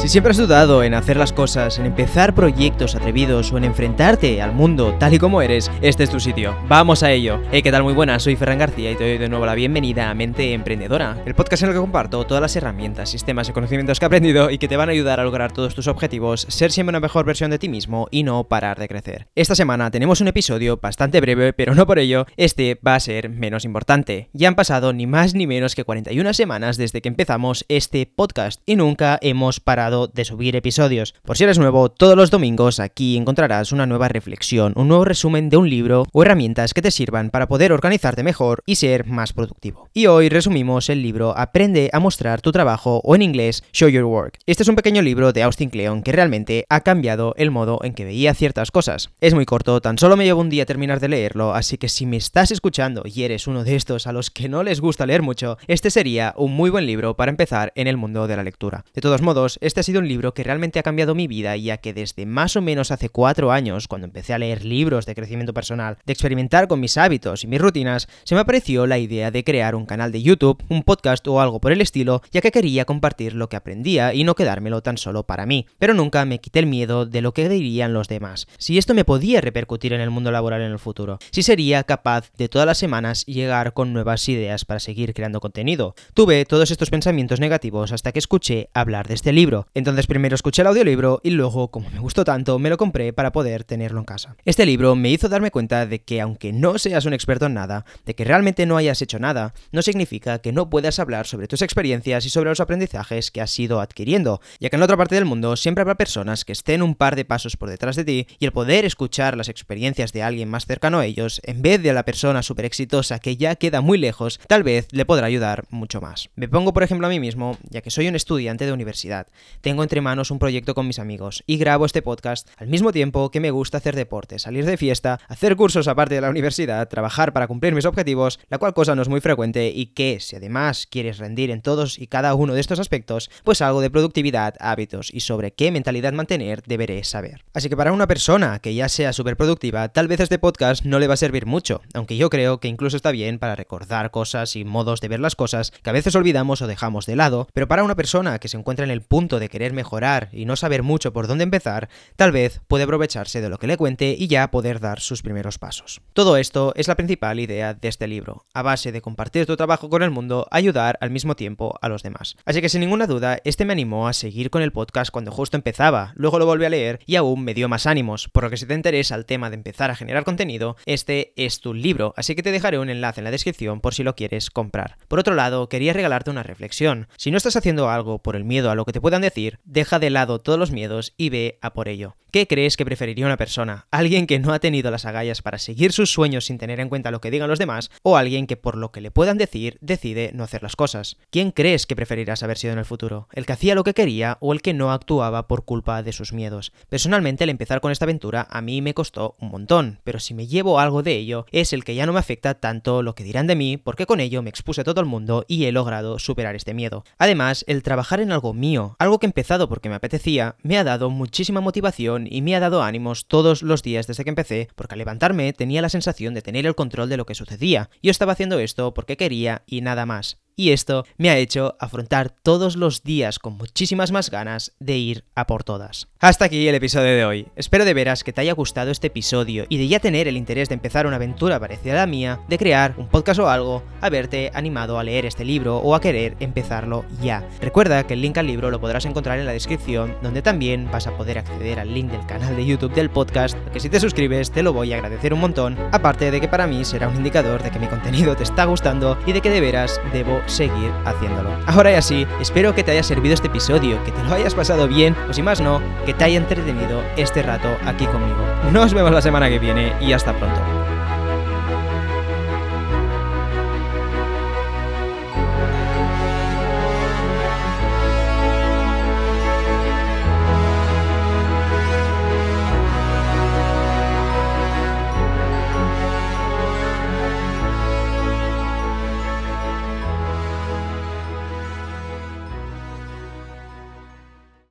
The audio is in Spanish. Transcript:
Si siempre has dudado en hacer las cosas, en empezar proyectos atrevidos o en enfrentarte al mundo tal y como eres, este es tu sitio. Vamos a ello. Hey, ¿qué tal? Muy buenas, soy Ferran García y te doy de nuevo la bienvenida a Mente Emprendedora, el podcast en el que comparto todas las herramientas, sistemas y conocimientos que he aprendido y que te van a ayudar a lograr todos tus objetivos, ser siempre una mejor versión de ti mismo y no parar de crecer. Esta semana tenemos un episodio bastante breve, pero no por ello, este va a ser menos importante. Ya han pasado ni más ni menos que 41 semanas desde que empezamos este podcast y nunca hemos parado de subir episodios. Por si eres nuevo, todos los domingos aquí encontrarás una nueva reflexión, un nuevo resumen de un libro o herramientas que te sirvan para poder organizarte mejor y ser más productivo. Y hoy resumimos el libro Aprende a mostrar tu trabajo o en inglés Show Your Work. Este es un pequeño libro de Austin Kleon que realmente ha cambiado el modo en que veía ciertas cosas. Es muy corto, tan solo me llevo un día terminar de leerlo, así que si me estás escuchando y eres uno de estos a los que no les gusta leer mucho, este sería un muy buen libro para empezar en el mundo de la lectura. De todos modos, este ha sido un libro que realmente ha cambiado mi vida, ya que desde más o menos hace cuatro años, cuando empecé a leer libros de crecimiento personal, de experimentar con mis hábitos y mis rutinas, se me apareció la idea de crear un canal de YouTube, un podcast o algo por el estilo, ya que quería compartir lo que aprendía y no quedármelo tan solo para mí. Pero nunca me quité el miedo de lo que dirían los demás, si esto me podía repercutir en el mundo laboral en el futuro, si sería capaz de todas las semanas llegar con nuevas ideas para seguir creando contenido. Tuve todos estos pensamientos negativos hasta que escuché hablar de este libro, entonces primero escuché el audiolibro y luego, como me gustó tanto, me lo compré para poder tenerlo en casa. Este libro me hizo darme cuenta de que aunque no seas un experto en nada, de que realmente no hayas hecho nada, no significa que no puedas hablar sobre tus experiencias y sobre los aprendizajes que has ido adquiriendo, ya que en otra parte del mundo siempre habrá personas que estén un par de pasos por detrás de ti y el poder escuchar las experiencias de alguien más cercano a ellos, en vez de la persona súper exitosa que ya queda muy lejos, tal vez le podrá ayudar mucho más. Me pongo por ejemplo a mí mismo, ya que soy un estudiante de universidad tengo entre manos un proyecto con mis amigos y grabo este podcast al mismo tiempo que me gusta hacer deporte, salir de fiesta, hacer cursos aparte de la universidad, trabajar para cumplir mis objetivos, la cual cosa no es muy frecuente y que si además quieres rendir en todos y cada uno de estos aspectos, pues algo de productividad, hábitos y sobre qué mentalidad mantener deberé saber. Así que para una persona que ya sea súper productiva, tal vez este podcast no le va a servir mucho, aunque yo creo que incluso está bien para recordar cosas y modos de ver las cosas que a veces olvidamos o dejamos de lado, pero para una persona que se encuentra en el punto de querer mejorar y no saber mucho por dónde empezar, tal vez puede aprovecharse de lo que le cuente y ya poder dar sus primeros pasos. Todo esto es la principal idea de este libro, a base de compartir tu trabajo con el mundo, ayudar al mismo tiempo a los demás. Así que sin ninguna duda, este me animó a seguir con el podcast cuando justo empezaba, luego lo volví a leer y aún me dio más ánimos, por lo que si te interesa el tema de empezar a generar contenido, este es tu libro, así que te dejaré un enlace en la descripción por si lo quieres comprar. Por otro lado, quería regalarte una reflexión. Si no estás haciendo algo por el miedo a lo que te puedan decir, deja de lado todos los miedos y ve a por ello. ¿Qué crees que preferiría una persona? ¿Alguien que no ha tenido las agallas para seguir sus sueños sin tener en cuenta lo que digan los demás? ¿O alguien que por lo que le puedan decir decide no hacer las cosas? ¿Quién crees que preferirás haber sido en el futuro? ¿El que hacía lo que quería o el que no actuaba por culpa de sus miedos? Personalmente el empezar con esta aventura a mí me costó un montón, pero si me llevo algo de ello es el que ya no me afecta tanto lo que dirán de mí porque con ello me expuse a todo el mundo y he logrado superar este miedo. Además, el trabajar en algo mío, algo que empezado porque me apetecía, me ha dado muchísima motivación y me ha dado ánimos todos los días desde que empecé, porque al levantarme tenía la sensación de tener el control de lo que sucedía. Yo estaba haciendo esto porque quería y nada más y esto me ha hecho afrontar todos los días con muchísimas más ganas de ir a por todas. Hasta aquí el episodio de hoy. Espero de veras que te haya gustado este episodio y de ya tener el interés de empezar una aventura parecida a la mía, de crear un podcast o algo, haberte animado a leer este libro o a querer empezarlo ya. Recuerda que el link al libro lo podrás encontrar en la descripción, donde también vas a poder acceder al link del canal de YouTube del podcast, que si te suscribes te lo voy a agradecer un montón, aparte de que para mí será un indicador de que mi contenido te está gustando y de que de veras debo seguir haciéndolo. Ahora ya sí, espero que te haya servido este episodio, que te lo hayas pasado bien, o si más no, que te haya entretenido este rato aquí conmigo. Nos vemos la semana que viene y hasta pronto.